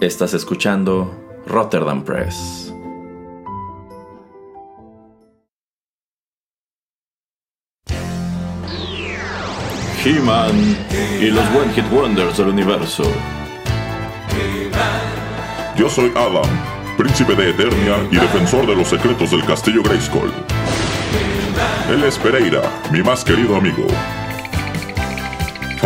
Estás escuchando Rotterdam Press. He-Man y los One Hit Wonders del universo. Yo soy Adam, príncipe de Eternia y defensor de los secretos del castillo Grayskull. Él es Pereira, mi más querido amigo.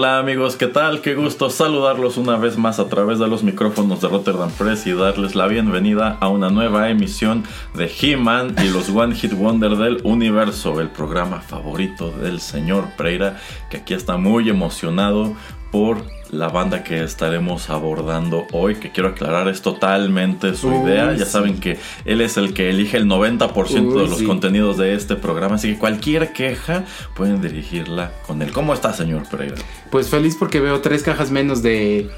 Hola amigos, ¿qué tal? Qué gusto saludarlos una vez más a través de los micrófonos de Rotterdam Press y darles la bienvenida a una nueva emisión de He-Man y los One Hit Wonder del universo, el programa favorito del señor Preira, que aquí está muy emocionado por la banda que estaremos abordando hoy, que quiero aclarar es totalmente su idea. Ya saben que él es el que elige el 90% de los contenidos de este programa, así que cualquier queja pueden dirigirla con él. ¿Cómo está, señor Pereira? Pues feliz porque veo tres cajas menos de,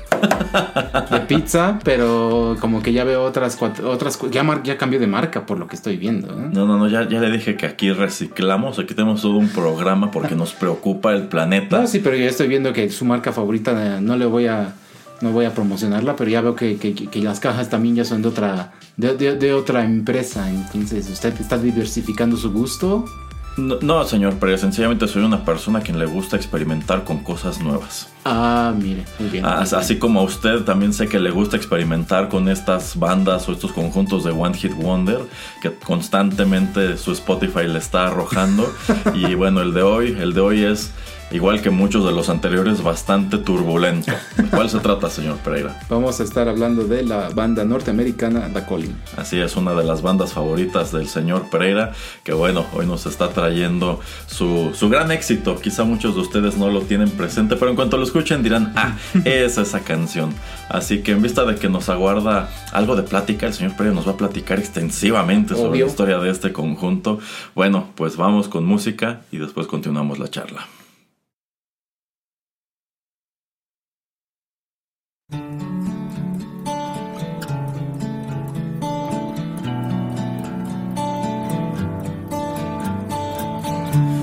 de pizza, pero como que ya veo otras cuatro, otras ya, ya cambió de marca por lo que estoy viendo. ¿eh? No, no, no, ya, ya le dije que aquí reciclamos, aquí tenemos todo un programa porque nos preocupa el planeta. No, sí, pero ya estoy viendo que su marca favorita no le voy a no voy a promocionarla, pero ya veo que, que, que las cajas también ya son de otra de, de, de, otra empresa. Entonces, usted está diversificando su gusto. No, no, señor, pero sencillamente soy una persona a quien le gusta experimentar con cosas nuevas. Ah, mire, muy bien. Muy así bien. como a usted también sé que le gusta experimentar con estas bandas o estos conjuntos de One Hit Wonder que constantemente su Spotify le está arrojando. y bueno, el de hoy, el de hoy es igual que muchos de los anteriores, bastante turbulento. ¿De cuál se trata, señor Pereira? Vamos a estar hablando de la banda norteamericana The Calling. Así es, una de las bandas favoritas del señor Pereira, que bueno, hoy nos está trayendo su, su gran éxito. Quizá muchos de ustedes no lo tienen presente, pero en cuanto lo escuchen dirán, ah, es esa canción. Así que en vista de que nos aguarda algo de plática, el señor Pereira nos va a platicar extensivamente sobre la historia de este conjunto. Bueno, pues vamos con música y después continuamos la charla.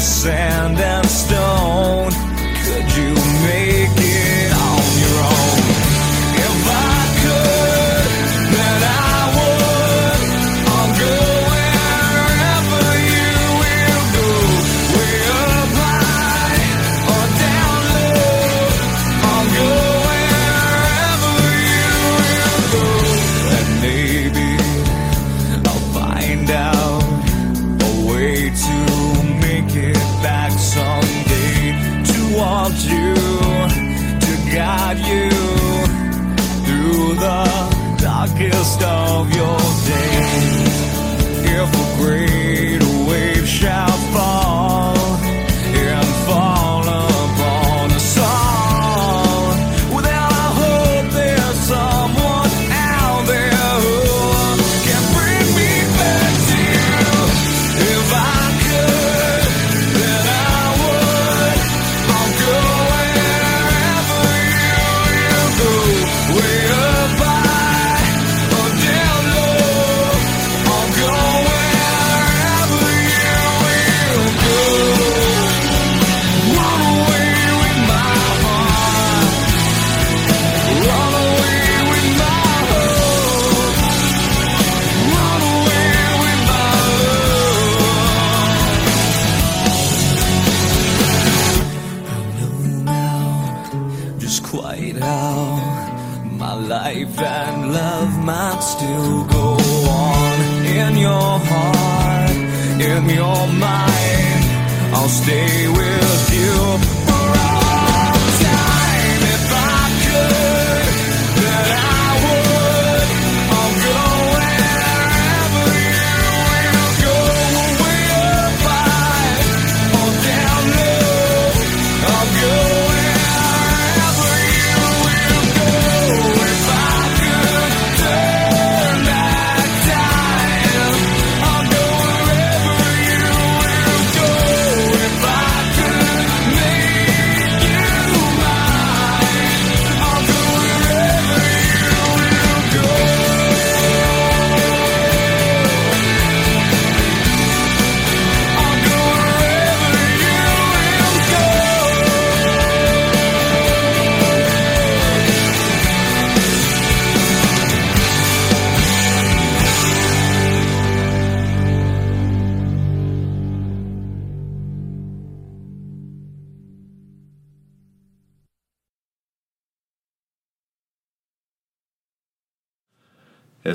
sand and stone,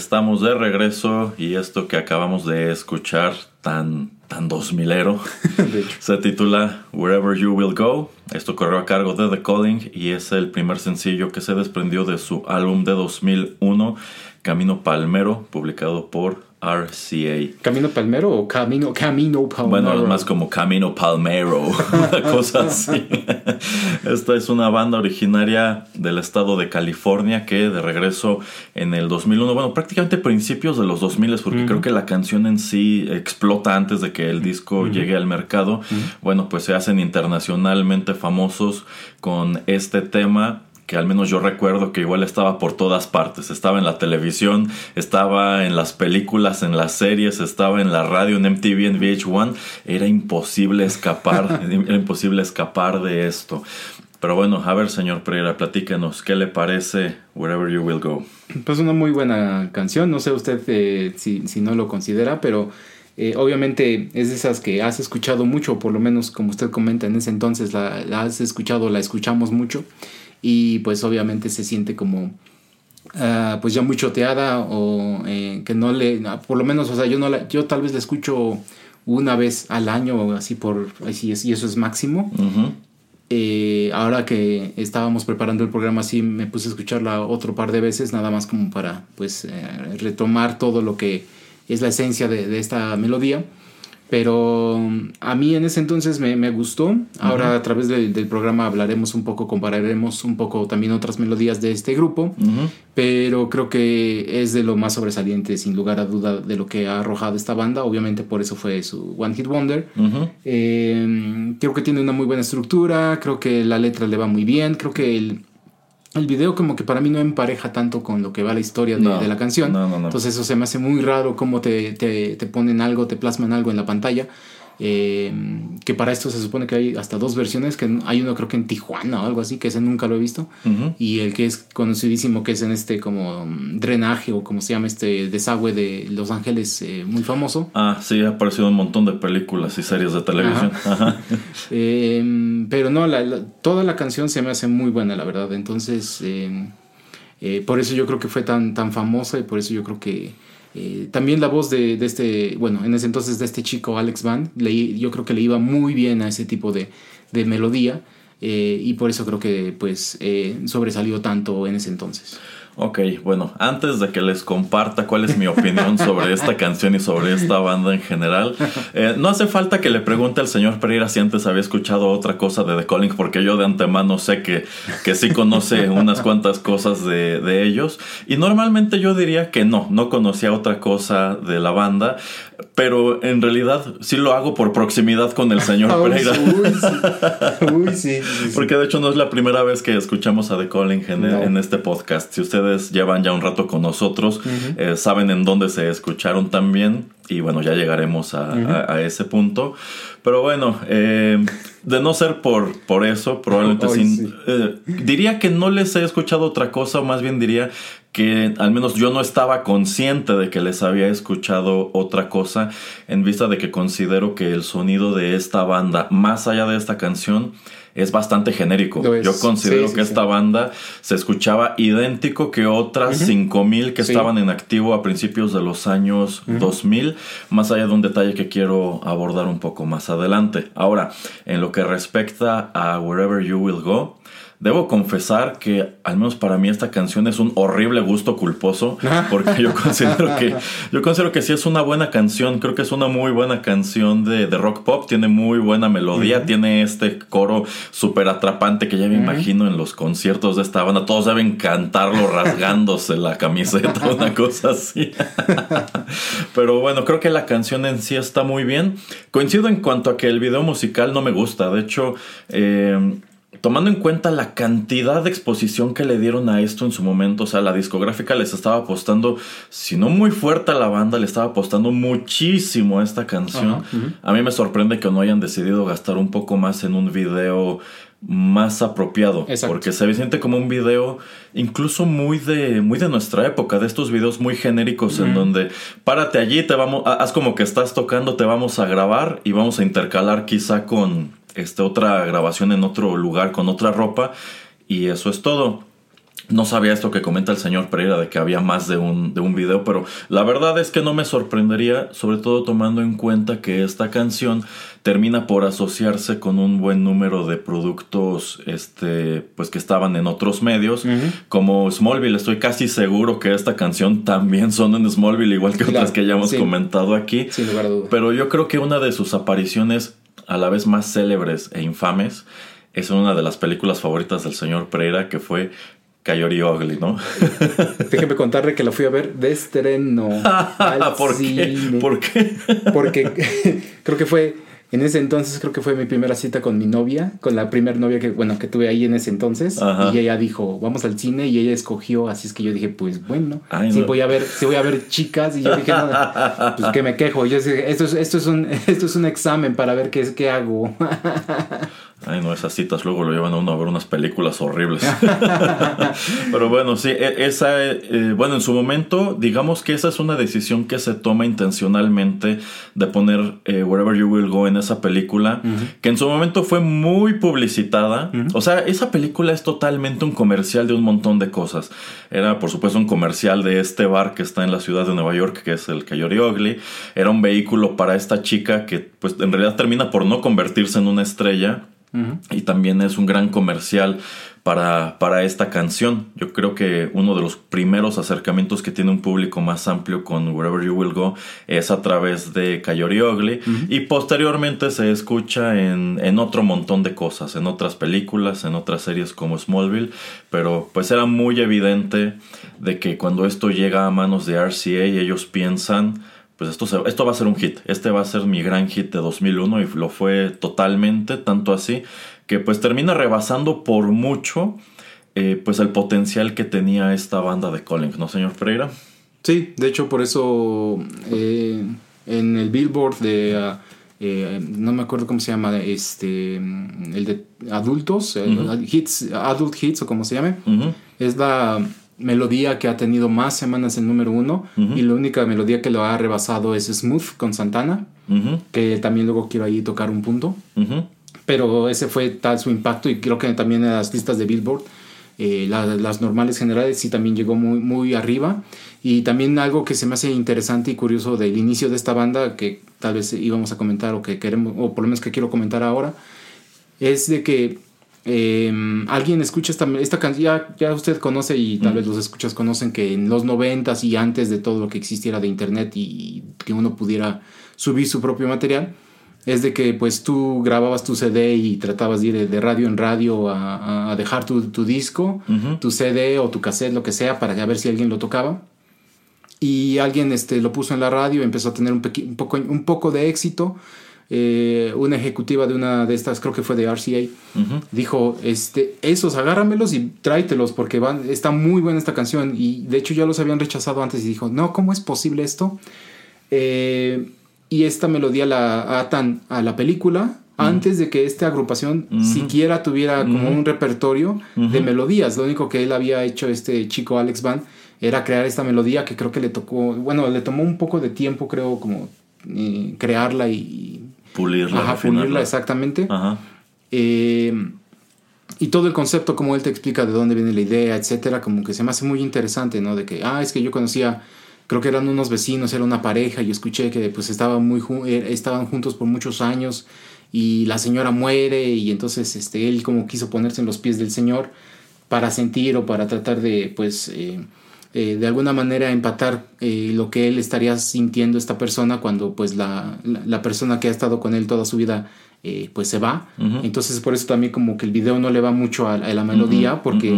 Estamos de regreso y esto que acabamos de escuchar tan tan dos milero se titula Wherever You Will Go. Esto corrió a cargo de The Calling y es el primer sencillo que se desprendió de su álbum de 2001 Camino Palmero, publicado por RCA. ¿Camino Palmero o Camino, Camino Palmero? Bueno, es más como Camino Palmero, una cosa así. Esta es una banda originaria del estado de California que de regreso en el 2001, bueno, prácticamente principios de los 2000, porque creo que la canción en sí explota antes de que el disco llegue al mercado. Bueno, pues se hacen internacionalmente famosos con este tema que al menos yo recuerdo que igual estaba por todas partes. Estaba en la televisión, estaba en las películas, en las series, estaba en la radio, en MTV, en VH1. Era imposible escapar, era imposible escapar de esto. Pero bueno, a ver, señor Pereira, platícanos, ¿qué le parece Wherever You Will Go? Pues una muy buena canción, no sé usted eh, si, si no lo considera, pero eh, obviamente es de esas que has escuchado mucho, por lo menos como usted comenta en ese entonces, la, la has escuchado, la escuchamos mucho y pues obviamente se siente como ah, pues ya muy choteada o eh, que no le, por lo menos, o sea, yo, no la, yo tal vez la escucho una vez al año o así por, así es, y eso es máximo. Ujú. Eh, ahora que estábamos preparando el programa, sí me puse a escucharla otro par de veces, nada más como para pues eh, retomar todo lo que es la esencia de, de esta melodía. Pero um, a mí en ese entonces me, me gustó. Ahora a través del, del programa hablaremos un poco, compararemos un poco también otras melodías de este grupo. Pero creo que es de lo más sobresaliente, sin lugar a duda, de lo que ha arrojado esta banda. Obviamente por eso fue su One Hit Wonder. Eh, creo que tiene una muy buena estructura, creo que la letra le va muy bien, creo que el, el video como que para mí no empareja tanto con lo que va la historia de, No, de la canción. no, no, no. Entonces eso se me hace muy raro cómo te, te, te ponen algo, te plasman algo en la pantalla. Eh, que para esto se supone que hay hasta dos versiones, que hay uno creo que en Tijuana o algo así, que ese nunca lo he visto. Y el que es conocidísimo, que es en este como mm, drenaje o como se llama este desagüe de Los Ángeles, eh, muy famoso. Ah, sí, ha aparecido en un montón de películas y series de televisión. Ajá. Eh, pero no, la- la- toda la canción se me hace muy buena, la verdad. Entonces, eh, eh, por eso yo creo que fue tan, tan famosa y por eso yo creo que eh, también la voz de, de este, bueno, en ese entonces de este chico Alex Van, le- yo creo que le iba muy bien a ese tipo de, de melodía eh, y por eso creo que pues eh, sobresalió tanto en ese entonces. Ok, bueno, antes de que les comparta cuál es mi opinión sobre esta canción y sobre esta banda en general, eh, no hace falta que le pregunte al señor Pereira si antes había escuchado otra cosa de The Calling, porque yo de antemano sé que, que sí conoce unas cuantas cosas de, de ellos. Y normalmente yo diría que no, no conocía otra cosa de la banda, pero en realidad sí lo hago por proximidad con el señor Pereira. Uy, sí. Uy, sí. Porque de hecho no es la primera vez que escuchamos a The Calling en, No. en este podcast. Si ustedes llevan ya un rato con nosotros, eh, saben en dónde se escucharon también. Y bueno, ya llegaremos a, a- a ese punto. Pero bueno, eh, de no ser por, por eso, probablemente sin- sí. eh, diría que no les he escuchado otra cosa, o más bien diría que al menos yo no estaba consciente de que les había escuchado otra cosa en vista de que considero que el sonido de esta banda, más allá de esta canción, es bastante genérico. Yo considero Sí, sí, que sí. esta banda se escuchaba idéntico que otras 5000 que estaban en activo a principios de los años 2000, más allá de un detalle que quiero abordar un poco más adelante. Ahora, en lo que respecta a Wherever You Will Go, Debo confesar que, al menos para mí, esta canción es un horrible gusto culposo. Porque yo considero que. Yo considero que sí es una buena canción. Creo que es una muy buena canción de, de rock pop. Tiene muy buena melodía. Tiene este coro súper atrapante que ya me imagino en los conciertos de esta banda. Todos deben cantarlo rasgándose la camiseta, una cosa así. Pero bueno, creo que la canción en sí está muy bien. Coincido en cuanto a que el video musical no me gusta. De hecho, eh, tomando en cuenta la cantidad de exposición que le dieron a esto en su momento, o sea, la discográfica les estaba apostando, si no muy fuerte a la banda, le estaba apostando muchísimo a esta canción. A mí me sorprende que no hayan decidido gastar un poco más en un video más apropiado Exacto. porque se siente como un video incluso muy de muy de nuestra época de estos videos muy genéricos en donde párate allí te vamos ha- haz como que estás tocando te vamos a grabar y vamos a intercalar quizá con este otra grabación en otro lugar con otra ropa y eso es todo no sabía esto que comenta el señor Pereira de que había más de un, de un video, pero la verdad es que no me sorprendería, sobre todo tomando en cuenta que esta canción termina por asociarse con un buen número de productos este, pues que estaban en otros medios, como Smallville. Estoy casi seguro que esta canción también son en Smallville, igual que Claro, otras que ya hemos sí. comentado aquí. Sin lugar a duda. Pero yo creo que una de sus apariciones a la vez más célebres e infames es una de las películas favoritas del señor Pereira, que fue Coyote Ugly, ¿no? Déjeme contarle que la fui a ver de estreno. al ¿Por qué? cine. ¿Por qué? Porque creo que fue, en ese entonces creo que fue mi primera cita con mi novia, con la primera novia que, bueno, que tuve ahí en ese entonces. Ajá. Y ella dijo, vamos al cine y ella escogió, así es que yo dije, pues bueno, Ay, no. voy a ver, sí voy a ver chicas. Y yo dije, no, pues que me quejo. Yo dije, esto es, esto es un, esto es un examen para ver qué es, qué hago. Ay, no, esas citas luego lo llevan a uno a ver unas películas horribles. Pero bueno, sí, e- esa, eh, bueno, en su momento, digamos que esa es una decisión que se toma intencionalmente de poner eh, Wherever You Will Go en esa película, que en su momento fue muy publicitada. O sea, esa película es totalmente un comercial de un montón de cosas. Era, por supuesto, un comercial de este bar que está en la ciudad de Nueva York, que es el Coyote Ugly. Era un vehículo para esta chica que, pues, en realidad termina por no convertirse en una estrella. Y también es un gran comercial para, para esta canción. Yo creo que uno de los primeros acercamientos que tiene un público más amplio con Wherever You Will Go es a través de Coyote Ugly. Y posteriormente se escucha en, en otro montón de cosas, en otras películas, en otras series como Smallville. Pero pues era muy evidente de que cuando esto llega a manos de RCA ellos piensan pues esto, se- esto va a ser un hit. Este va a ser mi gran hit de 2001 y lo fue totalmente, tanto así que pues termina rebasando por mucho eh, pues el potencial que tenía esta banda de Collins, ¿no, señor Pereira? Sí, de hecho por eso eh, en el Billboard de eh, no me acuerdo cómo se llama este el de adultos hits adult hits o como se llame es la melodía que ha tenido más semanas en número uno y la única melodía que lo ha rebasado es Smooth con Santana que también luego quiero ahí tocar un punto. Pero ese fue tal su impacto y creo que también en las listas de Billboard, eh, la- las normales generales sí también llegó muy, muy arriba. Y también algo que se me hace interesante y curioso del inicio de esta banda, que tal vez íbamos a comentar o que queremos, o por lo menos que quiero comentar ahora, es de que eh, alguien escucha esta, esta canción, ya, ya usted conoce y tal vez los escuchas conocen que en los noventas y antes de todo lo que existiera de internet y que uno pudiera subir su propio material, es de que pues tú grababas tu CD y tratabas de ir de radio en radio a, a dejar tu, tu disco, Ujú. tu CD o tu cassette, lo que sea, para ver si alguien lo tocaba. Y alguien este, lo puso en la radio y empezó a tener un, poco, un poco de éxito. Eh, una ejecutiva de una de estas, creo que fue de RCA, dijo, este, esos agárramelos y tráetelos porque van, está muy buena esta canción. Y de hecho ya los habían rechazado antes y dijo, no, ¿cómo es posible esto? Eh, y esta melodía la atan a la película antes de que esta agrupación siquiera tuviera como un repertorio de melodías. Lo único que él había hecho, este chico Alex Van, era crear esta melodía que creo que le tocó, bueno, le tomó un poco de tiempo, creo, como eh, crearla y... Pulirla, Ajá, refinarla. pulirla exactamente. Ajá. Eh, y todo el concepto, como él te explica de dónde viene la idea, etcétera, como que se me hace muy interesante, ¿no? De que, ah, es que yo conocía, creo que eran unos vecinos, era una pareja, y escuché que pues estaban, muy eh, estaban juntos por muchos años y la señora muere y entonces este, él como quiso ponerse en los pies del Señor para sentir o para tratar de, pues, eh, eh, de alguna manera empatar eh, lo que él estaría sintiendo esta persona cuando pues la, la, la persona que ha estado con él toda su vida eh, pues se va. Entonces por eso también como que el video no le va mucho a, a la melodía porque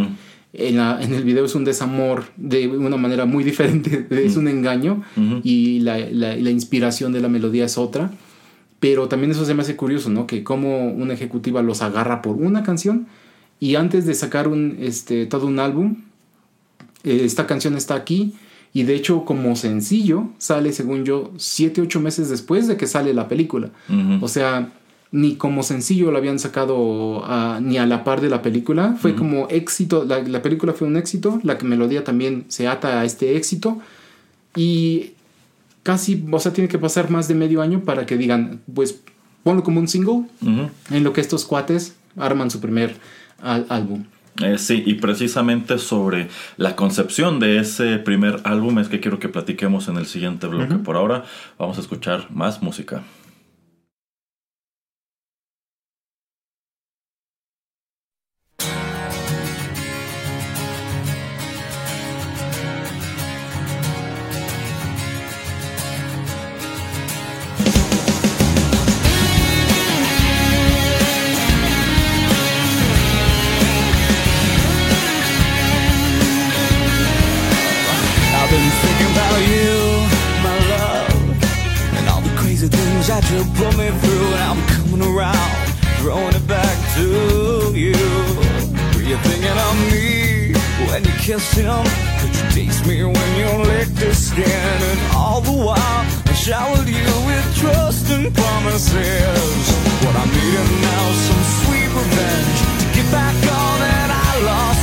en, la- en el video es un desamor de una manera muy diferente, es un engaño y la, la- la inspiración de la melodía es otra. Pero también eso se me hace curioso, ¿no? Que como una ejecutiva los agarra por una canción y antes de sacar un, este, todo un álbum, eh, esta canción está aquí y de hecho como sencillo sale, según yo, 7, 8 meses después de que sale la película. O sea, ni como sencillo lo habían sacado a- ni a la par de la película. Fue como éxito, la, la película fue un éxito, la melodía también se ata a este éxito y casi, o sea, tiene que pasar más de medio año para que digan, pues ponlo como un single en lo que estos cuates arman su primer álbum. Eh, sí, y precisamente sobre la concepción de ese primer álbum es que quiero que platiquemos en el siguiente bloque. Por ahora vamos a escuchar más música. That you put me through. And I'm coming around, throwing it back to you. Were you thinking of me when you kissed him? Could you taste me when you licked his skin? And all the while, I showered you with trust and promises. What I'm needing now is some sweet revenge to get back on that I lost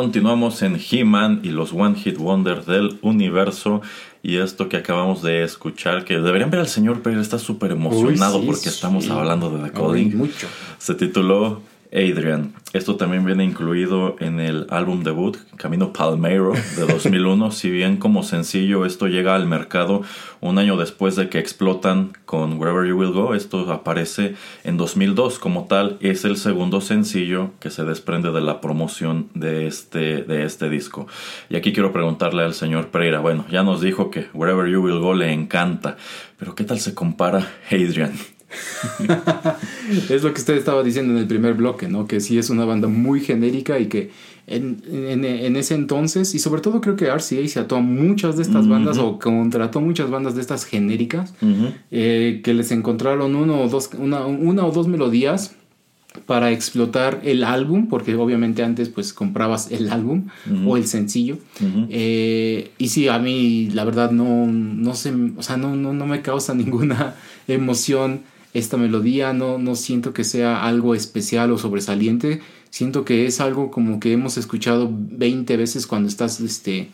Continuamos en He-Man y los One Hit Wonder del universo. Y esto que acabamos de escuchar, que deberían ver al señor Pérez, está súper emocionado Uy, sí, porque estamos hablando de The Uy, mucho. Se tituló Adrian. Esto también viene incluido en el álbum debut Camino Palmeiro de 2001. si bien como sencillo esto llega al mercado un año después de que explotan con Wherever You Will Go, esto aparece en 2002 como tal. Es el segundo sencillo que se desprende de la promoción de este, de este disco. Y aquí quiero preguntarle al señor Pereira. Bueno, ya nos dijo que Wherever You Will Go le encanta, pero ¿qué tal se compara Adrian? Es lo que usted estaba diciendo en el primer bloque, ¿no? Que sí es una banda muy genérica y que en, en- en ese entonces, y sobre todo creo que RCA se ató a muchas de estas bandas o contrató muchas bandas de estas genéricas, eh, que les encontraron uno o dos, una, una o dos melodías para explotar el álbum, porque obviamente antes pues comprabas el álbum o el sencillo. Eh, y sí, a mí la verdad no, no sé, o sea, no, no, no me causa ninguna emoción esta melodía, no, no siento que sea algo especial o sobresaliente, siento que es algo como que hemos escuchado 20 veces cuando estás, este,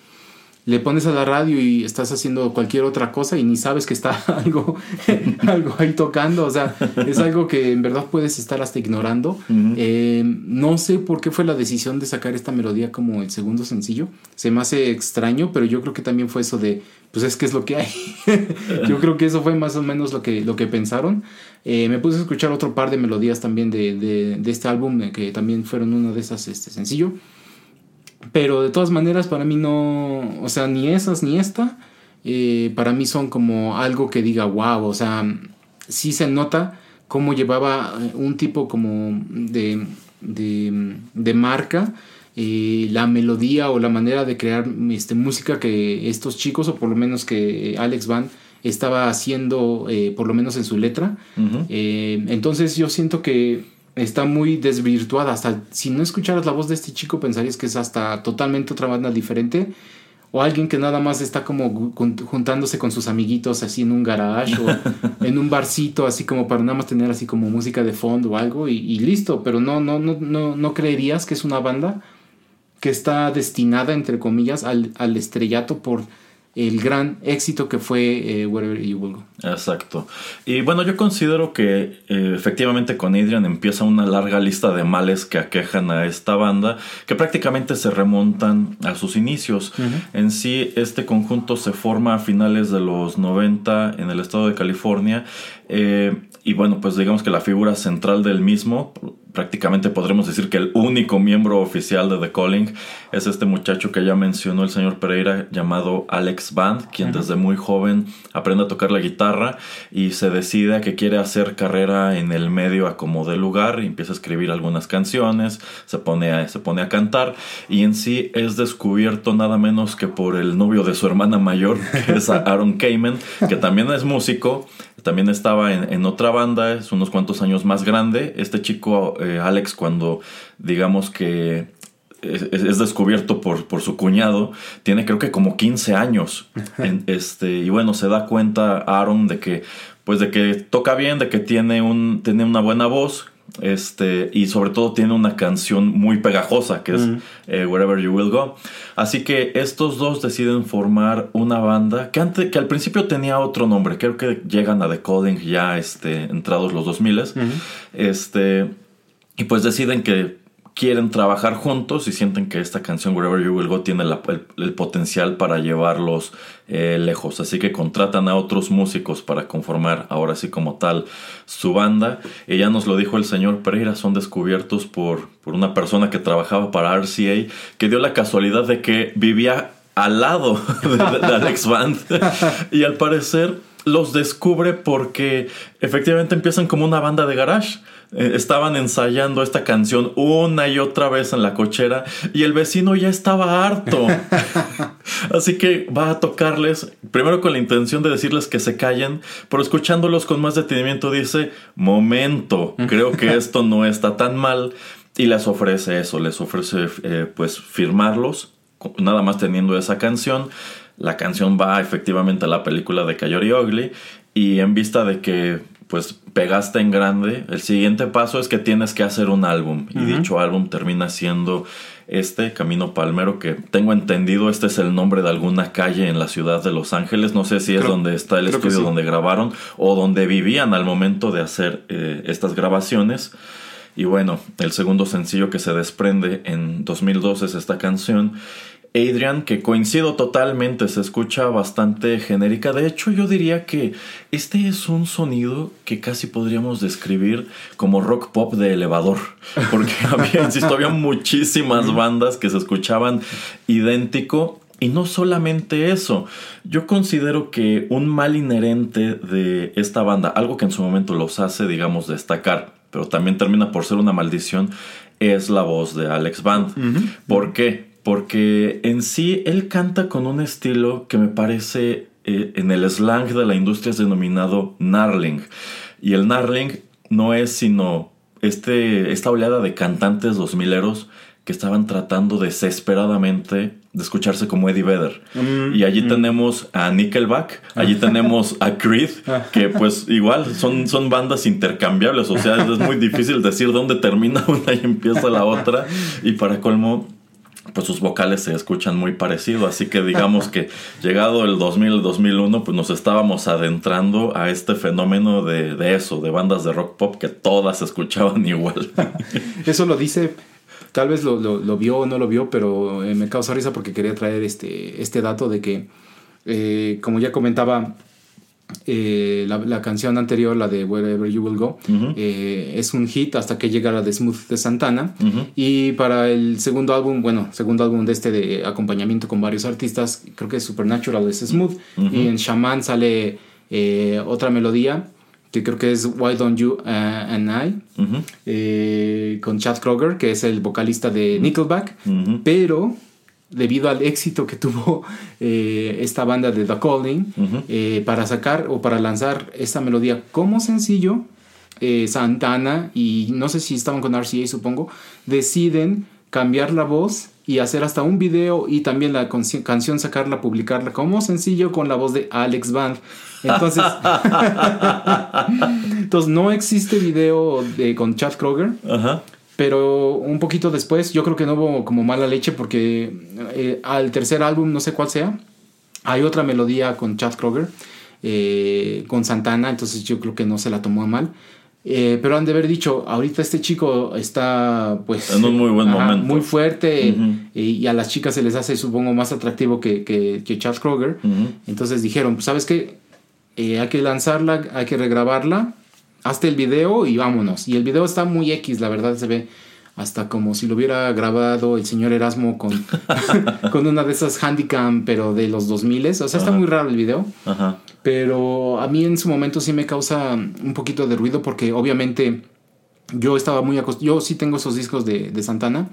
le pones a la radio y estás haciendo cualquier otra cosa y ni sabes que está algo, algo ahí tocando. O sea, es algo que en verdad puedes estar hasta ignorando. Eh, no sé por qué fue la decisión de sacar esta melodía como el segundo sencillo. Se me hace extraño, pero yo creo que también fue eso de, pues es que es lo que hay. yo creo que eso fue más o menos lo que, lo que pensaron. Eh, me puse a escuchar otro par de melodías también de, de, de este álbum, eh, que también fueron una de esas este, sencillo. Pero de todas maneras, para mí no, o sea, ni esas ni esta, eh, para mí son como algo que diga, wow, o sea, sí se nota cómo llevaba un tipo como de, de, de marca, eh, la melodía o la manera de crear este, música que estos chicos, o por lo menos que Alex Van estaba haciendo, eh, por lo menos en su letra. Eh, entonces yo siento que está muy desvirtuada. Hasta si no escucharas la voz de este chico, pensarías que es hasta totalmente otra banda diferente. O alguien que nada más está como juntándose con sus amiguitos así en un garage o en un barcito, así como para nada más tener así como música de fondo o algo y, y listo. Pero no, no, no, no, no creerías que es una banda que está destinada, entre comillas, al, al estrellato por el gran éxito que fue eh, Wherever You Will Go. Exacto. Y bueno, yo considero que eh, efectivamente con Adrian empieza una larga lista de males que aquejan a esta banda, que prácticamente se remontan a sus inicios. En sí, este conjunto se forma a finales de los 90 en el estado de California. eh, y bueno, pues digamos que la figura central del mismo, prácticamente podremos decir que el único miembro oficial de The Calling es este muchacho que ya mencionó el señor Pereira llamado Alex Band, quien desde muy joven aprende a tocar la guitarra y se decide a que quiere hacer carrera en el medio a como de lugar y empieza a escribir algunas canciones, se pone a, se pone a cantar y en sí es descubierto nada menos que por el novio de su hermana mayor, que es Aaron Kamen, que también es músico, también estaba en, en otra banda, es unos cuantos años más grande. Este chico, eh, Alex, cuando digamos que es, es descubierto por, por su cuñado, tiene creo que como 15 años. En- este, y bueno, se da cuenta Aaron de que, pues de que toca bien, de que tiene, un, tiene una buena voz. Este, y sobre todo tiene una canción muy pegajosa que es eh, Wherever You Will Go. Así que estos dos deciden formar una banda que, antes, que al principio tenía otro nombre. Creo que llegan a The Calling ya este, entrados los 2000 este, y pues deciden que quieren trabajar juntos y sienten que esta canción Wherever You Will Go tiene la- el, el potencial para llevarlos eh, lejos. Así que contratan a otros músicos para conformar ahora sí como tal su banda. Y ya nos lo dijo el señor Pereira, son descubiertos por, por una persona que trabajaba para RCA que dio la casualidad de que vivía al lado de, de Alex Band y al parecer los descubre porque efectivamente empiezan como una banda de garage. Eh, estaban ensayando esta canción una y otra vez en la cochera y el vecino ya estaba harto. Así que va a tocarles, primero con la intención de decirles que se callen, pero escuchándolos con más detenimiento dice, momento, creo que esto no está tan mal. Y les ofrece eso, les ofrece eh, pues firmarlos, nada más teniendo esa canción. La canción va efectivamente a la película de Coyote Ugly y en vista de que pues pegaste en grande, el siguiente paso es que tienes que hacer un álbum y dicho álbum termina siendo Este Camino Palmero, que tengo entendido, este es el nombre de alguna calle en la ciudad de Los Ángeles. No sé si es Creo- donde está el estudio sí. donde grabaron o donde vivían al momento de hacer eh, estas grabaciones. Y bueno, el segundo sencillo que se desprende en 2012 es esta canción. Adrian, que coincido totalmente, se escucha bastante genérica. De hecho, yo diría que este es un sonido que casi podríamos describir como rock pop de elevador. Porque había, insisto, había muchísimas bandas que se escuchaban idéntico. Y no solamente eso, yo considero que un mal inherente de esta banda, algo que en su momento los hace, digamos, destacar, pero también termina por ser una maldición, es la voz de Alex Band. ¿Por qué? Porque en sí él canta con un estilo que me parece eh, en el slang de la industria es denominado narling. Y el narling no es sino este, esta oleada de cantantes dos mileros que estaban tratando desesperadamente de escucharse como Eddie Vedder. y allí tenemos a Nickelback, allí tenemos a Creed, que pues igual son, son bandas intercambiables, o sea, es muy difícil decir dónde termina una y empieza la otra. Y para colmo, pues sus vocales se escuchan muy parecido, así que digamos que llegado el 2000, 2001, pues nos estábamos adentrando a este fenómeno de, de eso, de bandas de rock pop que todas escuchaban igual. Eso lo dice, tal vez lo, lo- lo vio o no lo vio, pero eh, me causa risa porque quería traer este, este dato de que, eh, como ya comentaba, eh, la, la canción anterior, la de Wherever You Will Go, eh, es un hit hasta que llega la de Smooth de Santana. Y para el segundo álbum, bueno, segundo álbum de este de acompañamiento con varios artistas, creo que Supernatural es Smooth. Y en Shaman sale eh, otra melodía que creo que es Why Don't You and I, con Chad Kroger, que es el vocalista de Nickelback, pero debido al éxito que tuvo eh, esta banda de The Calling, eh, para sacar o para lanzar esta melodía como sencillo, eh, Santana y no sé si estaban con RCA, supongo, deciden cambiar la voz y hacer hasta un video y también la canción sacarla, publicarla como sencillo con la voz de Alex Band. Entonces, entonces no existe video de, con Chad Kroger, Ajá. Pero un poquito después yo creo que no hubo como mala leche porque eh, al tercer álbum, no sé cuál sea, hay otra melodía con Chad Kroger, eh, con Santana, entonces yo creo que no se la tomó mal. Eh, pero han de haber dicho, ahorita este chico está pues En un muy buen ajá, momento. muy fuerte y, y a las chicas se les hace supongo más atractivo que, que, que Chad Kroger. Entonces dijeron, pues, ¿sabes qué? Eh, hay que lanzarla, hay que regrabarla, hazte el video y vámonos. Y el video está muy X, la verdad se ve hasta como si lo hubiera grabado el señor Erasmo con, con una de esas handicam, pero de los 2000 O sea, está muy raro el video. Ajá. Pero a mí en su momento sí me causa un poquito de ruido porque obviamente yo estaba muy acostumbrado, yo sí tengo esos discos de, de Santana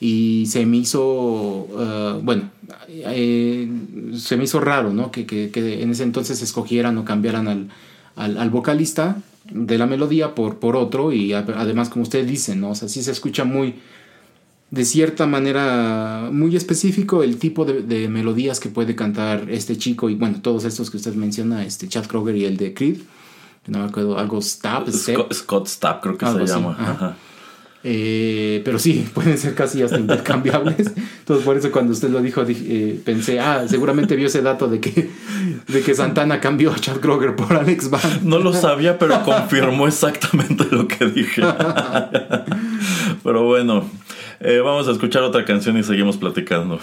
y se me hizo, eh, bueno, eh, se me hizo raro, ¿no? Que, que- que en ese entonces escogieran o cambiaran al, al, al vocalista de la melodía por, por otro y además como ustedes dicen, ¿no? O sea, sí se escucha muy, de cierta manera muy específico el tipo de, de melodías que puede cantar este chico y bueno, todos estos que usted menciona, este Chad Kroger y el de Creed, no me acuerdo, algo Stab. Scott, Scott Stapp creo que se llama. ajá. Ajá. Eh, pero sí, pueden ser casi hasta intercambiables. Entonces, por eso cuando usted lo dijo, dije, eh, pensé, ah, seguramente vio ese dato de que, de que Santana cambió a Chad Kroger por Alex Band. No lo sabía, pero confirmó exactamente lo que dije. Pero bueno, eh, vamos a escuchar otra canción y seguimos platicando.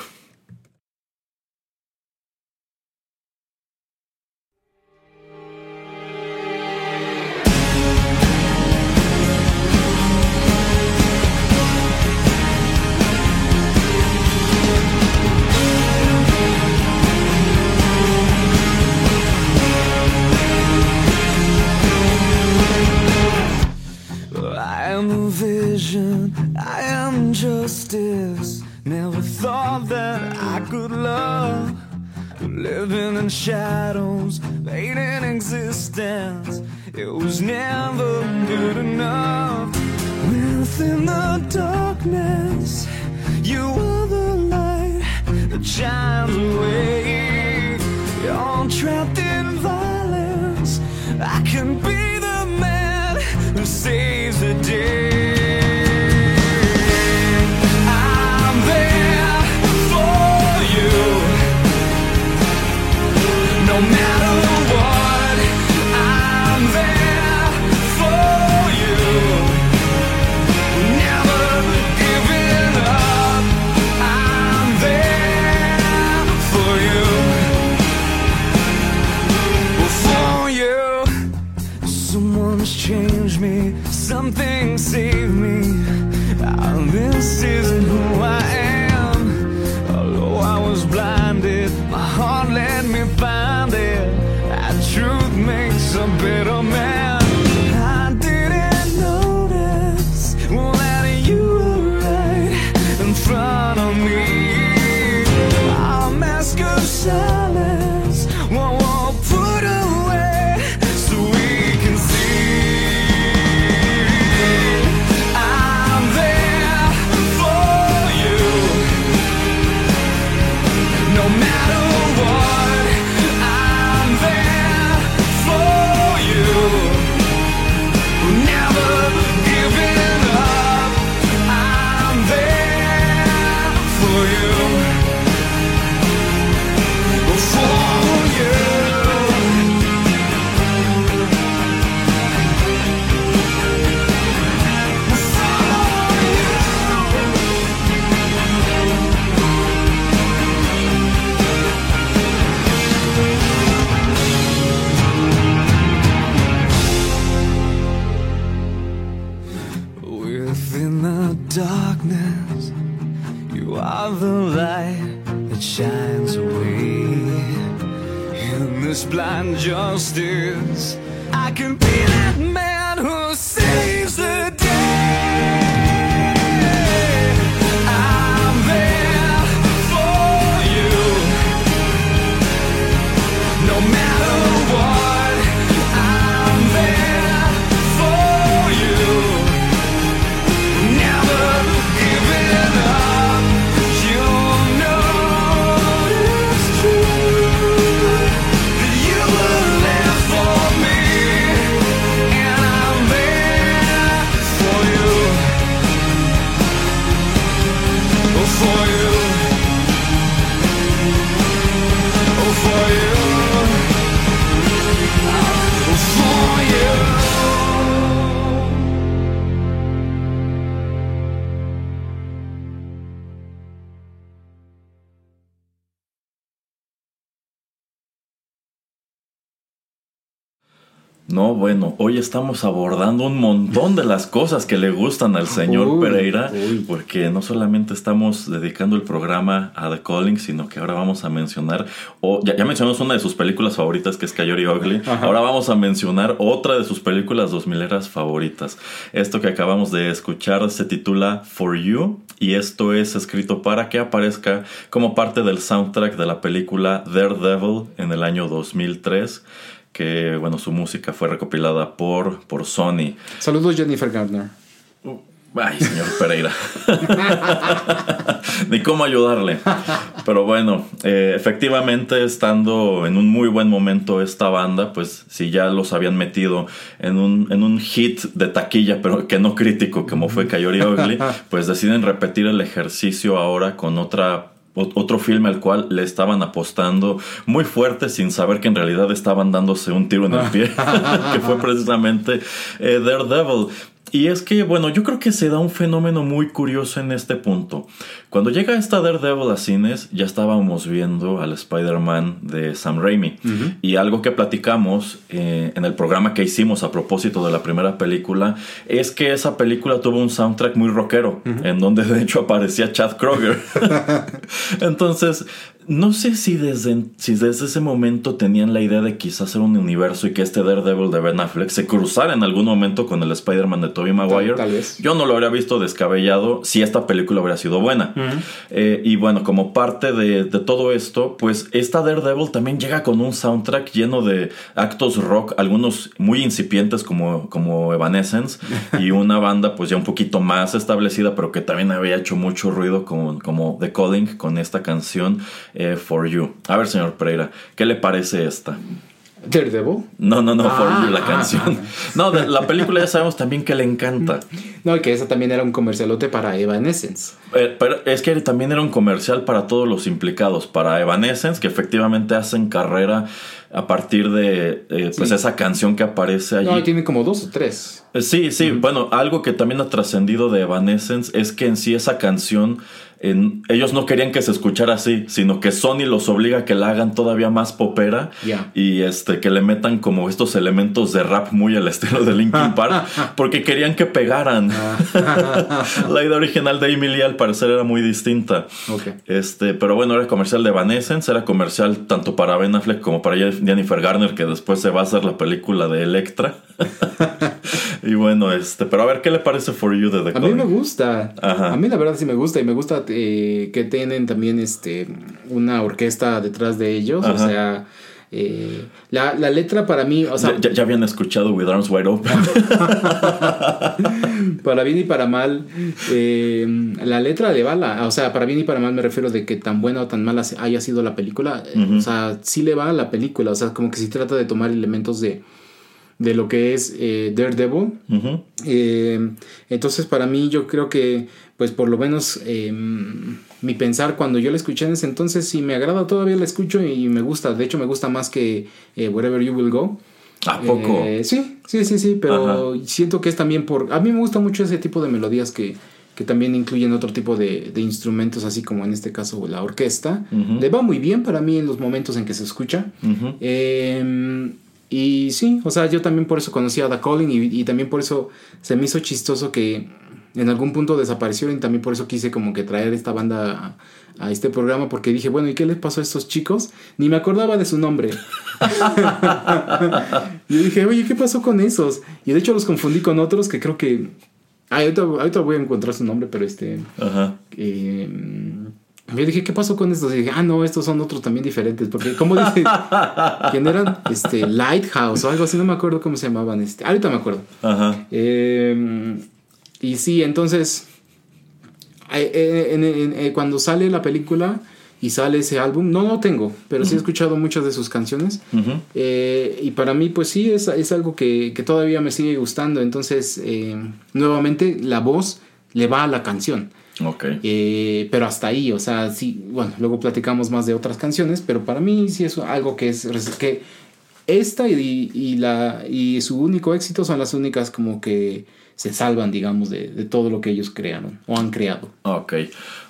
No, bueno, hoy estamos abordando un montón de las cosas que le gustan al señor Uy, Pereira, uy. porque no solamente estamos dedicando el programa a The Calling, sino que ahora vamos a mencionar, ya, ya mencionamos una de sus películas favoritas, que es Coyote Ugly, Ajá. ahora vamos a mencionar otra de sus películas dos mileras favoritas. Esto que acabamos de escuchar se titula For You, y esto es escrito para que aparezca como parte del soundtrack de la película Daredevil en el año 2003 que bueno, su música fue recopilada por, por Sony. Saludos Jennifer Gardner. Ay, señor Pereira. Ni cómo ayudarle. Pero bueno, eh, efectivamente, estando en un muy buen momento esta banda, pues si ya los habían metido en un, en un hit de taquilla, pero que no crítico, como fue Coyote Ugly, pues deciden repetir el ejercicio ahora con otra ot- otro filme al cual le estaban apostando muy fuerte sin saber que en realidad estaban dándose un tiro en el pie, que fue precisamente eh, Daredevil. Y es que, bueno, yo creo que se da un fenómeno muy curioso en este punto. Cuando llega esta Daredevil a cines, ya estábamos viendo al Spider-Man de Sam Raimi. Y algo que platicamos eh, en el programa que hicimos a propósito de la primera película es que esa película tuvo un soundtrack muy rockero, en donde de hecho aparecía Chad Kroger. Entonces, no sé si desde, si desde ese momento tenían la idea de quizás hacer un universo y que este Daredevil de Ben Affleck se cruzara en algún momento con el Spider-Man de Tobey Maguire. tal vez. Yo no lo habría visto descabellado si esta película hubiera sido buena. Eh, y bueno, como parte de, de todo esto, pues esta Daredevil también llega con un soundtrack lleno de actos rock, algunos muy incipientes como, como Evanescence, y una banda pues ya un poquito más establecida, pero que también había hecho mucho ruido con, como The Calling con esta canción eh, For You. A ver, señor Pereira, ¿qué le parece esta? Daredevil. No, no, no, For You, la ah, canción. No, de la película ya sabemos también que le encanta. No, que esa también era un comercialote para Evanescence. Eh, pero es que también era un comercial para todos los implicados, para Evanescence, que efectivamente hacen carrera a partir de eh, pues Sí. esa canción que aparece allí. No, tiene como dos o tres. Eh, Sí, sí, bueno, algo que también ha trascendido de Evanescence es que en sí esa canción, en- ellos no querían que se escuchara así, sino que Sony los obliga a que la hagan todavía más popera y este que le metan como estos elementos de rap muy al estilo de Linkin Park, porque querían que pegaran. la idea original de Emily al parecer era muy distinta. Este, pero bueno, era comercial de Evanescence, era comercial tanto para Ben Affleck como para Jennifer Garner, que después se va a hacer la película de Electra. y bueno, este, pero a ver, ¿qué le parece For You de The A mí me gusta. Ajá. A mí la verdad sí me gusta y me gusta eh, que tienen también este una orquesta detrás de ellos. Ajá. O sea, eh, la, la letra para mí, o sea, ya, habían escuchado With Arms Wide Open. para bien y para mal, eh, la letra le va la, o sea, para bien y para mal me refiero de que tan buena o tan mala haya sido la película, eh, o sea, sí le va a la película, o sea, como que sí trata de tomar elementos de, de lo que es eh, Daredevil. Eh, entonces para mí yo creo que pues por lo menos eh, mi pensar cuando yo la escuché en ese entonces si me agrada todavía la escucho y me gusta. De hecho me gusta más que eh, Wherever You Will Go. ¿A poco? Eh, sí sí sí sí pero siento que es también por a mí me gusta mucho ese tipo de melodías que que también incluyen otro tipo de, de instrumentos así como en este caso la orquesta. Le va muy bien para mí en los momentos en que se escucha. Eh, y sí, o sea, yo también por eso conocí a The Calling y, y también por eso se me hizo chistoso que en algún punto desaparecieron y también por eso quise como que traer esta banda a, a este programa porque dije, bueno, ¿y qué les pasó a estos chicos? Ni me acordaba de su nombre. yo dije, oye, ¿qué pasó con esos? Y de hecho los confundí con otros que creo que... Ah, ahorita, ahorita voy a encontrar su nombre, pero este... Ajá. Eh, yo dije, ¿qué pasó con estos? Y dije, ah, no, estos son otros también diferentes. Porque, ¿cómo dice? ¿Quién eran? Este, Lighthouse o algo así, no me acuerdo cómo se llamaban. Este, ahorita me acuerdo. Ajá. Eh, y sí, entonces, eh, eh, en- en- cuando sale la película y sale ese álbum, no lo tengo, pero sí he escuchado muchas de sus canciones. Eh, y para mí, pues sí, es, es algo que, que todavía me sigue gustando. Entonces, eh, nuevamente, la voz le va a la canción. Ok. Eh, pero hasta ahí, o sea, sí, bueno, luego platicamos más de otras canciones, pero para mí sí es algo que es que esta y, y la y su único éxito son las únicas como que se salvan, digamos, de, de todo lo que ellos crearon o han creado. Ok.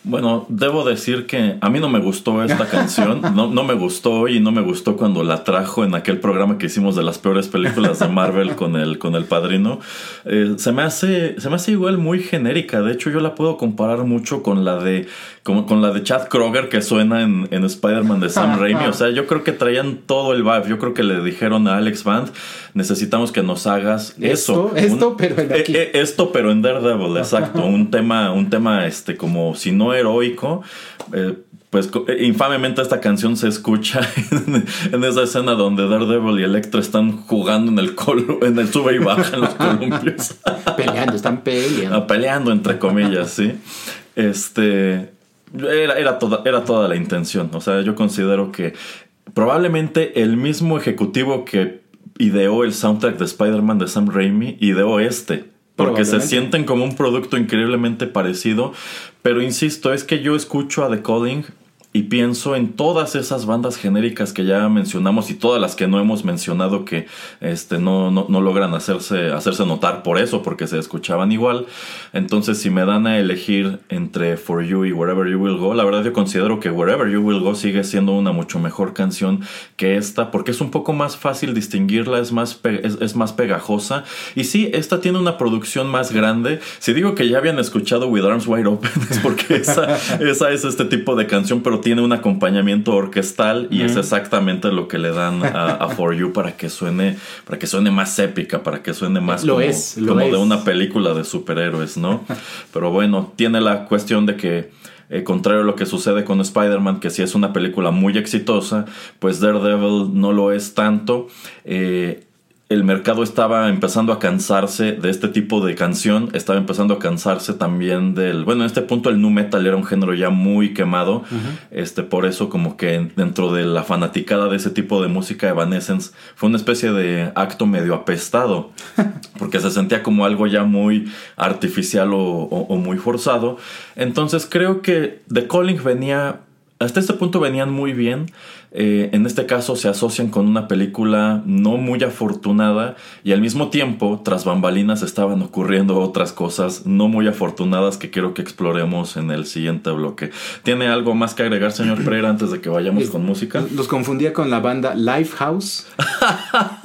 Bueno, debo decir que a mí no me gustó esta canción. No, no me gustó y no me gustó cuando la trajo en aquel programa que hicimos de las peores películas de Marvel con el, con el padrino. Eh, se, me hace, se me hace igual muy genérica. De hecho, yo la puedo comparar mucho con la de, con la de Chad Kroger que suena en, en Spider-Man de Sam Raimi. O sea, yo creo que traían todo el vibe. Yo creo que le dijeron a Alex Band, necesitamos que nos hagas eso. Esto, esto, pero en Eh, aquí. eh, esto, pero en Daredevil, exacto. un tema, un tema, este, como si no heroico. eh, pues eh, infamemente esta canción se escucha en, en esa escena donde Daredevil y Electra están jugando en el colo, en el sube y baja en los columpios. Peleando, están peleando. Ah, peleando entre comillas, sí. Este era, era, toda, era toda la intención. O sea, yo considero que probablemente el mismo ejecutivo que ideó el soundtrack de Spider-Man de Sam Raimi ideó este. Porque se sienten como un producto increíblemente parecido. Pero insisto, es que yo escucho a The Calling y pienso en todas esas bandas genéricas que ya mencionamos y todas las que no hemos mencionado que este, no, no, no logran hacerse, hacerse notar por eso, porque se escuchaban igual. Entonces, si me dan a elegir entre For You y Wherever You Will Go, la verdad yo considero que Wherever You Will Go sigue siendo una mucho mejor canción que esta, porque es un poco más fácil distinguirla, es más, es más pegajosa. Y sí, esta tiene una producción más grande. Si digo que ya habían escuchado With Arms Wide Open, es porque esa, esa es este tipo de canción, pero tiene un acompañamiento orquestal y es exactamente lo que le dan a, a For You para que suene, para que suene más épica, para que suene más Lo como, es, lo como de una película de superhéroes, ¿no? Pero bueno, tiene la cuestión de que eh, contrario a lo que sucede con Spider-Man, que si es una película muy exitosa, pues Daredevil no lo es tanto. Eh, el mercado estaba empezando a cansarse de este tipo de canción, estaba empezando a cansarse también del, bueno, en este punto el nu metal era un género ya muy quemado, este por eso como que dentro de la fanaticada de ese tipo de música Evanescence fue una especie de acto medio apestado, porque se sentía como algo ya muy artificial o, o- o muy forzado. Entonces creo que The Calling venía hasta este punto venían muy bien. Eh, en este caso se asocian con una película no muy afortunada y al mismo tiempo, tras bambalinas, estaban ocurriendo otras cosas no muy afortunadas que quiero que exploremos en el siguiente bloque. ¿Tiene algo más que agregar, señor Pereira, antes de que vayamos con música? Los confundía con la banda Lifehouse,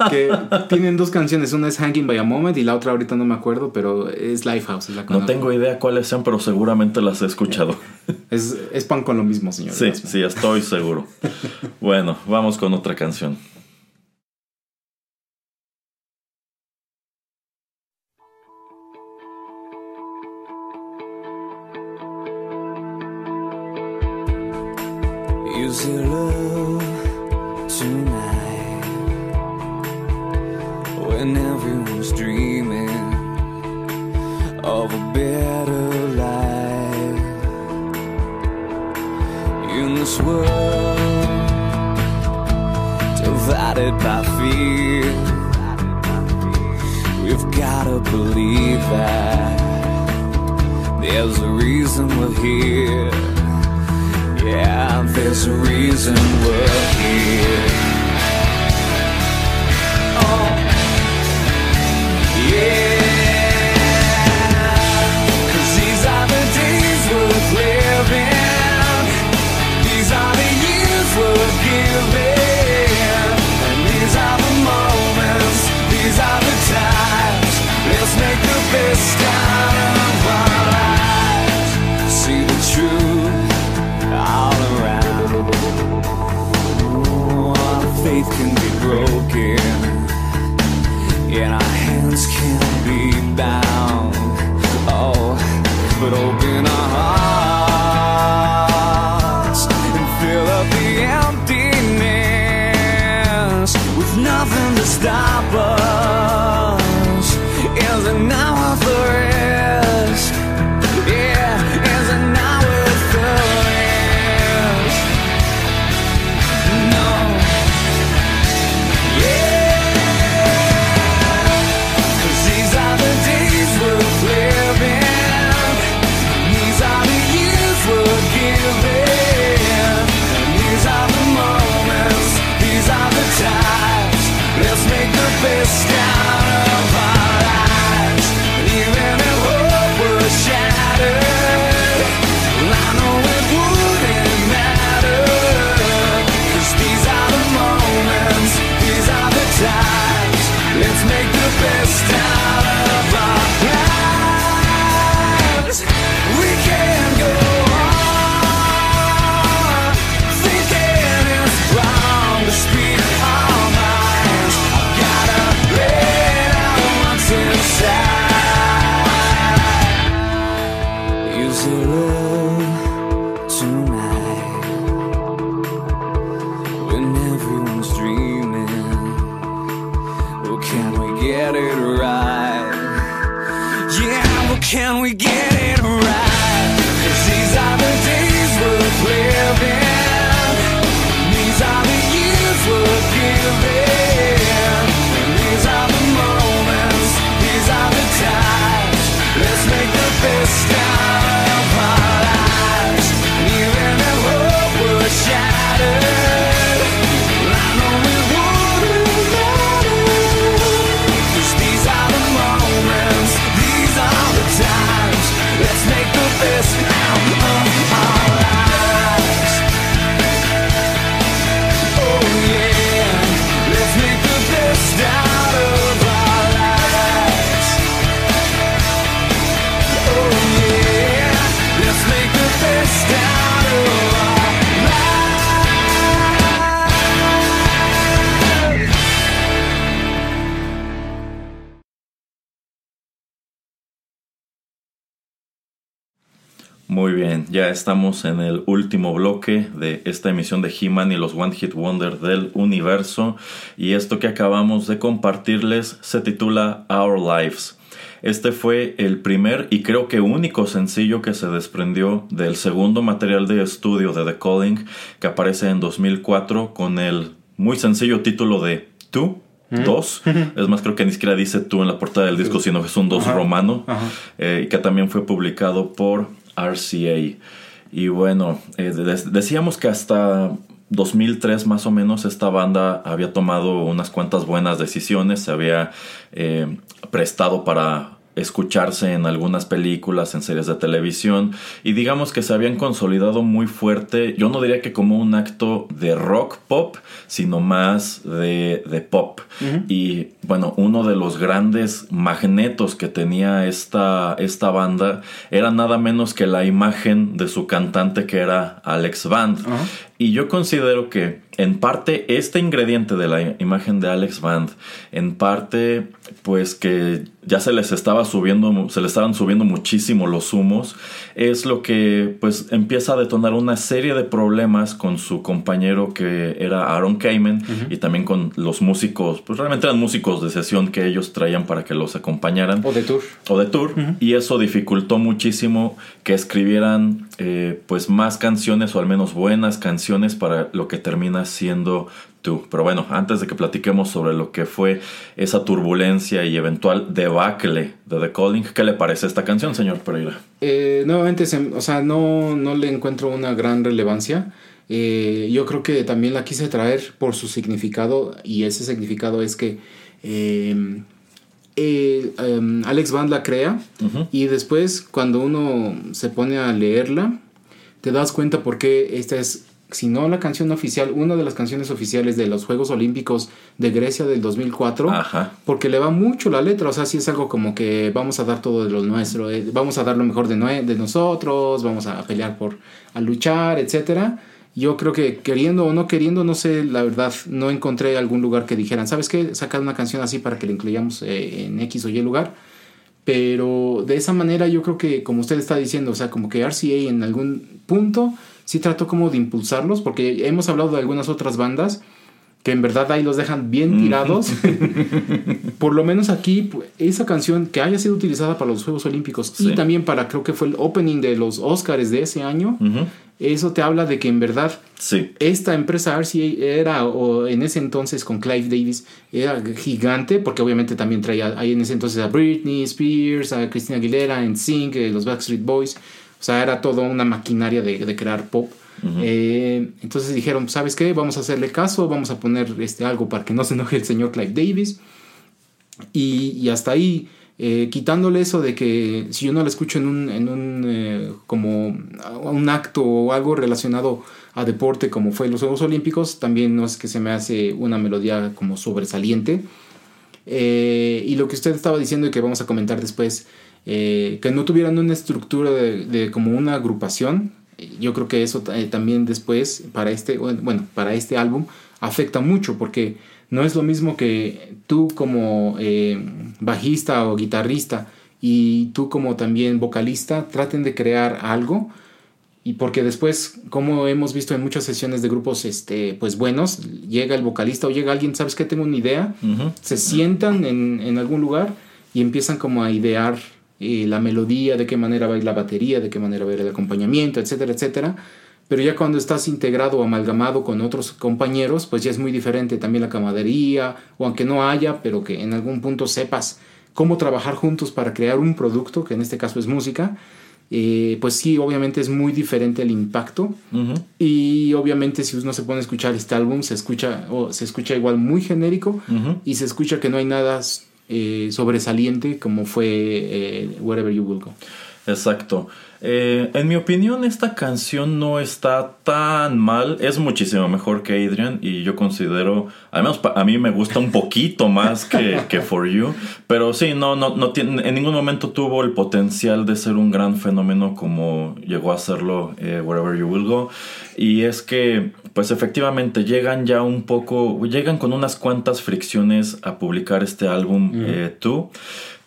que tienen dos canciones. Una es Hanging by a Moment y la otra ahorita no me acuerdo, pero es Lifehouse. Es la no tengo idea cuáles sean, pero seguramente las he escuchado. Es, es pan con lo mismo, señor. Sí, sí, estoy seguro. Bueno, vamos con otra canción. Use your love tonight when everyone's dreaming of a better life in this world divided by fear. We've gotta believe that there's a reason we're here. Yeah, there's a reason we're here. Oh, yeah. Make the best out of our lives. See the truth all around. Oh, our faith can be broken, and our estamos en el último bloque de esta emisión de He-Man y los One Hit Wonder del universo. Y esto que acabamos de compartirles se titula Our Lives. Este fue el primer y creo que único sencillo que se desprendió del segundo material de estudio de The Calling que aparece en 2004 con el muy sencillo título de Tú. Dos, es más, creo que ni siquiera dice tú en la portada del disco, sino que es un dos Ajá. romano, Ajá. eh, y que también fue publicado por RCA. Y bueno, eh, de- decíamos que hasta 2003 más o menos esta banda había tomado unas cuantas buenas decisiones, se había eh, prestado para escucharse en algunas películas, en series de televisión y digamos que se habían consolidado muy fuerte, yo no diría que como un acto de rock pop, sino más de, de pop. Y bueno, uno de los grandes magnetos que tenía esta, esta banda era nada menos que la imagen de su cantante que era Alex Band. Y yo considero que en parte este ingrediente de la imagen de Alex Band, en parte pues que ya se les estaba subiendo, se les estaban subiendo muchísimo los humos, es lo que pues empieza a detonar una serie de problemas con su compañero que era Aaron Kamen y también con los músicos, pues realmente eran músicos de sesión que ellos traían para que los acompañaran. O de tour. o de tour. Y eso dificultó muchísimo que escribieran eh, pues más canciones o al menos buenas canciones para lo que termina siendo Pero bueno, antes de que platiquemos sobre lo que fue esa turbulencia y eventual debacle de The Calling, ¿qué le parece esta canción, señor Pereira? Eh, nuevamente, se- o sea, no, no le encuentro una gran relevancia. Eh, yo creo que también la quise traer por su significado y ese significado es que eh, eh, em, Alex Band la crea y después cuando uno se pone a leerla te das cuenta por qué esta es, si no la canción oficial, una de las canciones oficiales de los Juegos Olímpicos de Grecia del 2004 Ajá. porque le va mucho la letra, o sea, sí es algo como que vamos a dar todo de lo nuestro, eh, vamos a dar lo mejor de, nue- de nosotros, vamos a pelear por, a luchar, etcétera. Yo creo que queriendo o no queriendo, no sé, la verdad, no encontré algún lugar que dijeran, ¿sabes qué? Sacar una canción así para que la incluyamos eh, en X o Y lugar. Pero de esa manera yo creo que, como usted está diciendo, o sea, como que RCA en algún punto sí trató como de impulsarlos, porque hemos hablado de algunas otras bandas que en verdad ahí los dejan bien tirados. Por lo menos aquí, esa canción que haya sido utilizada para los Juegos Olímpicos Sí. y también para, creo que fue el opening de los Oscars de ese año, Ujú. eso te habla de que en verdad Sí. esta empresa RCA era, o en ese entonces con Clive Davis, era gigante, porque obviamente también traía ahí en ese entonces a Britney Spears, a Christina Aguilera, NSYNC, eh, los Backstreet Boys. O sea, era toda una maquinaria de, de crear pop. Eh, entonces dijeron, ¿sabes qué? Vamos a hacerle caso, vamos a poner este, algo para que no se enoje el señor Clive Davis. Y, y hasta ahí, eh, quitándole eso de que si yo no la escucho en un, en un eh, como un acto o algo relacionado a deporte como fue los Juegos Olímpicos, también no es que se me hace una melodía como sobresaliente. Y lo que usted estaba diciendo y que vamos a comentar después, eh, que no tuvieran una estructura de, de como una agrupación, yo creo que eso eh, también después para este, bueno, para este álbum afecta mucho porque no es lo mismo que tú como eh, bajista o guitarrista y tú como también vocalista traten de crear algo y porque después, como hemos visto en muchas sesiones de grupos este, pues buenos, llega el vocalista o llega alguien, ¿sabes qué? Tengo una idea, se sientan en, en algún lugar y empiezan como a idear eh, la melodía, de qué manera va a ir la batería, de qué manera va a ir el acompañamiento, etcétera, etcétera. Pero ya cuando estás integrado o amalgamado con otros compañeros, pues ya es muy diferente también la camaradería, o aunque no haya, pero que en algún punto sepas cómo trabajar juntos para crear un producto, que en este caso es música, eh, pues sí, obviamente es muy diferente el impacto. Y obviamente si uno se pone a escuchar este álbum, se escucha, o se escucha igual muy genérico y se escucha que no hay nada eh, sobresaliente como fue eh, Wherever You Will Go. Exacto. Eh, en mi opinión, esta canción no está tan mal. Es muchísimo mejor que Adrian. Y yo considero, al menos pa- a mí me gusta un poquito más que, que For You. Pero sí, no, no, no tiene, en ningún momento tuvo el potencial de ser un gran fenómeno como llegó a serlo eh, Wherever You Will Go. Y es que, pues efectivamente, llegan ya un poco, llegan con unas cuantas fricciones a publicar este álbum, eh, Tú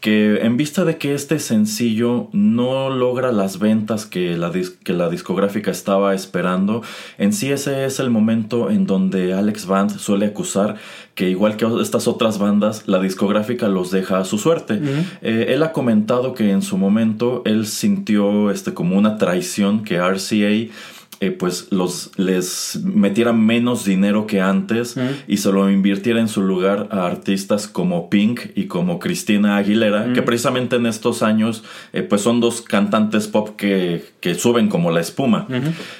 que en vista de que este sencillo no logra las ventas que la, que la discográfica estaba esperando, en sí ese es el momento en donde Alex Band suele acusar que igual que estas otras bandas, la discográfica los deja a su suerte. Eh, él ha comentado que en su momento él sintió este, como una traición que RCA eh, pues los les metiera menos dinero que antes y se lo invirtiera en su lugar a artistas como Pink y como Cristina Aguilera, que precisamente en estos años eh, pues son dos cantantes pop que, que suben como la espuma.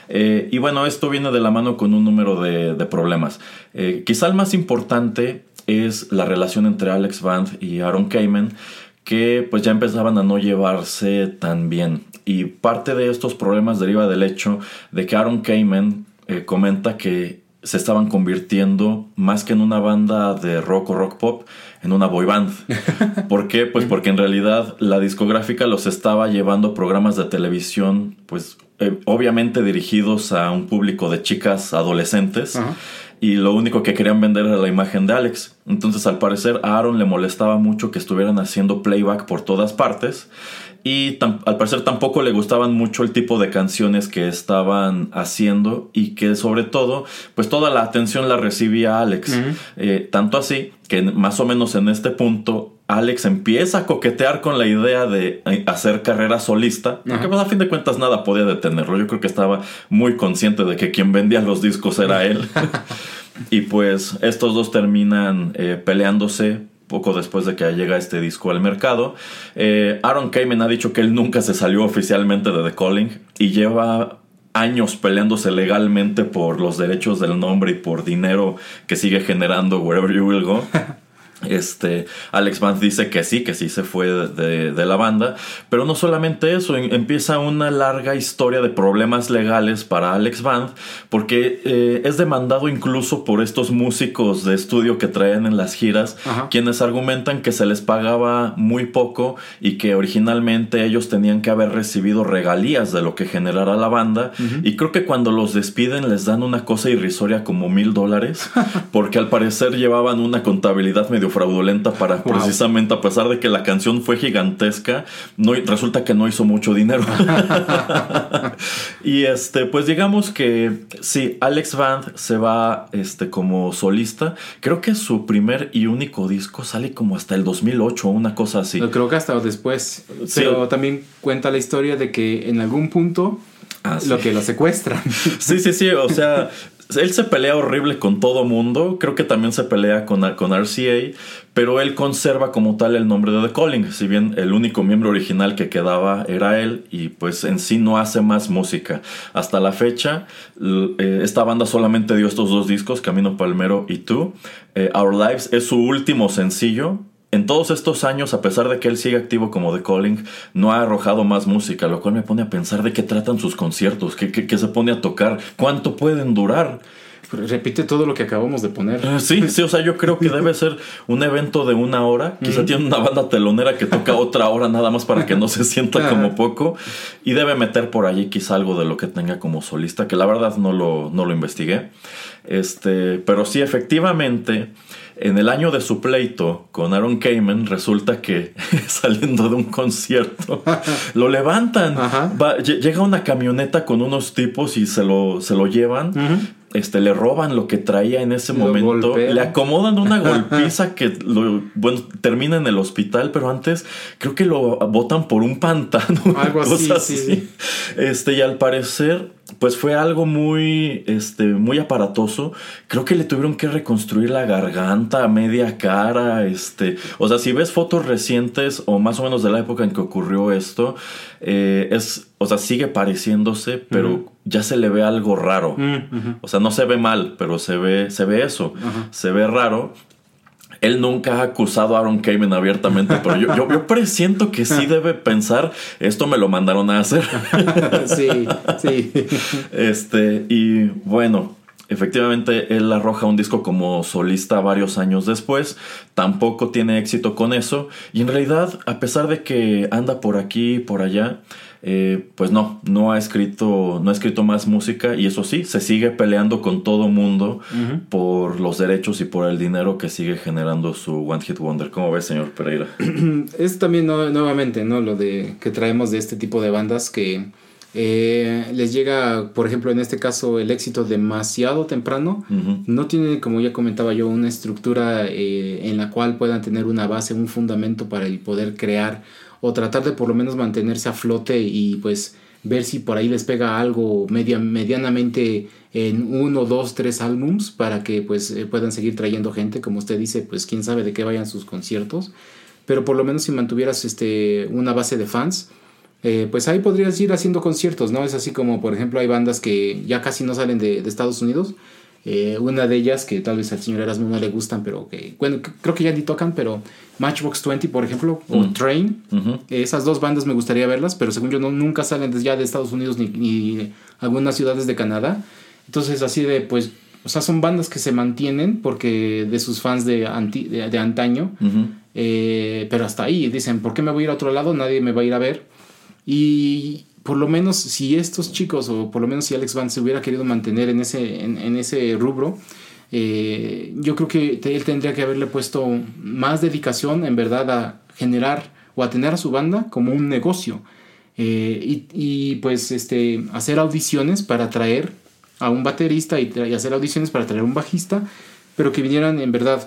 Eh, y bueno, esto viene de la mano con un número de, de problemas. Quizá el más importante es la relación entre Alex Band y Aaron Kamen, que pues ya empezaban a no llevarse tan bien. Y parte de estos problemas deriva del hecho de que Aaron Kamen eh, comenta que se estaban convirtiendo más que en una banda de rock o rock pop, en una boy band. ¿Por qué? Pues porque en realidad la discográfica los estaba llevando programas de televisión, pues eh, obviamente dirigidos a un público de chicas adolescentes. Y lo único que querían vender era la imagen de Alex. Entonces al parecer a Aaron le molestaba mucho que estuvieran haciendo playback por todas partes. Y al parecer tampoco le gustaban mucho el tipo de canciones que estaban haciendo y que sobre todo, pues toda la atención la recibía Alex. Eh, tanto así que más o menos en este punto Alex empieza a coquetear con la idea de eh, hacer carrera solista, porque pues, a fin de cuentas nada podía detenerlo. Yo creo que estaba muy consciente de que quien vendía los discos era él. y pues estos dos terminan eh, peleándose poco después de que llega este disco al mercado. Eh, Aaron Kamen ha dicho que él nunca se salió oficialmente de The Calling y lleva años peleándose legalmente por los derechos del nombre y por dinero que sigue generando Wherever You Will Go. Este, Alex Vance dice que sí, que sí se fue de, de- de la banda, pero no solamente eso, em- empieza una larga historia de problemas legales para Alex Vance, porque eh, es demandado incluso por estos músicos de estudio que traen en las giras, Ajá. quienes argumentan que se les pagaba muy poco y que originalmente ellos tenían que haber recibido regalías de lo que generara la banda, y creo que cuando los despiden les dan una cosa irrisoria como mil dólares, porque al parecer llevaban una contabilidad medio fraudulenta para Wow. precisamente a pesar de que la canción fue gigantesca, no, resulta que no hizo mucho dinero. y este, pues digamos que sí, Alex Band se va este, como solista. Creo que su primer y único disco sale como hasta el 2008 o una cosa así. Lo creo que hasta después. Sí. Pero también cuenta la historia de que en algún punto Ah, sí. lo que lo secuestran. Sí, sí, sí, o sea, él se pelea horrible con todo mundo, creo que también se pelea con, con RCA, pero él conserva como tal el nombre de The Calling, si bien el único miembro original que quedaba era él y pues en sí no hace más música. Hasta la fecha, eh, esta banda solamente dio estos dos discos, Camino Palmero y Tú. Eh, Our Lives es su último sencillo. En todos estos años, a pesar de que él sigue activo como The Calling, no ha arrojado más música, lo cual me pone a pensar de qué tratan sus conciertos, qué, qué- qué se pone a tocar, cuánto pueden durar. Repite todo lo que acabamos de poner. Eh, Sí, sí, o sea, yo creo que debe ser un evento de una hora. Quizá tiene una banda telonera que toca otra hora nada más para que no se sienta como poco. Y debe meter por allí quizá algo de lo que tenga como solista, que la verdad no lo, no lo investigué. Este, pero sí, efectivamente, en el año de su pleito con Aaron Kamen, resulta que saliendo de un concierto, lo levantan. Va- llega una camioneta con unos tipos y se lo, se lo llevan. Este, le roban lo que traía en ese Lo momento. Le acomodan una golpiza que lo, bueno, termina en el hospital, pero antes creo que lo botan por un pantano. Algo así, sí. Este, y al parecer, pues fue algo muy, este, muy aparatoso. Creo que le tuvieron que reconstruir la garganta, media cara, este. O sea, si ves fotos recientes o más o menos de la época en que ocurrió esto, eh, es, o sea, sigue pareciéndose, pero ya se le ve algo raro. Mm. O sea, no se ve mal, pero se ve, se ve eso. Se ve raro. Él nunca ha acusado a Aaron Kamen abiertamente, pero yo, yo, yo presiento que sí debe pensar, esto me lo mandaron a hacer. sí, sí. Este, y bueno, efectivamente él arroja un disco como solista varios años después, tampoco tiene éxito con eso, y en realidad, a pesar de que anda por aquí y por allá, eh, pues no, no ha escrito, no ha escrito más música, y eso sí, se sigue peleando con todo mundo por los derechos y por el dinero que sigue generando su One Hit Wonder. ¿Cómo ves, señor Pereira? Es también no- nuevamente, ¿no? Lo de que traemos de este tipo de bandas que eh, les llega, por ejemplo, en este caso, el éxito demasiado temprano. No tiene, como ya comentaba yo, una estructura eh, en la cual puedan tener una base, un fundamento para el poder crear o tratar de por lo menos mantenerse a flote y pues ver si por ahí les pega algo media, medianamente en uno, dos, tres álbums para que pues eh, puedan seguir trayendo gente, como usted dice, pues quién sabe de qué vayan sus conciertos, pero por lo menos si mantuvieras este, una base de fans, eh, pues ahí podrías ir haciendo conciertos, ¿no? Es así como, por ejemplo, hay bandas que ya casi no salen de, de Estados Unidos, eh, una de ellas que tal vez al señor Erasmo no le gustan, pero que, bueno, creo que ya ni tocan, pero Matchbox 20, por ejemplo, o Train, eh, esas dos bandas me gustaría verlas, pero según yo no, nunca salen desde ya de Estados Unidos ni, ni algunas ciudades de Canadá. Entonces, así de, pues, o sea, son bandas que se mantienen porque de sus fans de, anti- de, de antaño, eh, pero hasta ahí dicen, ¿por qué me voy a ir a otro lado? Nadie me va a ir a ver. Y por lo menos si estos chicos, o por lo menos si Alex Van se hubiera querido mantener en ese, en, ese rubro, eh, yo creo que él tendría que haberle puesto más dedicación en verdad a generar o a tener a su banda como un negocio. Eh, y, pues este, hacer audiciones para traer a un baterista y, y hacer audiciones para traer un bajista, pero que vinieran en verdad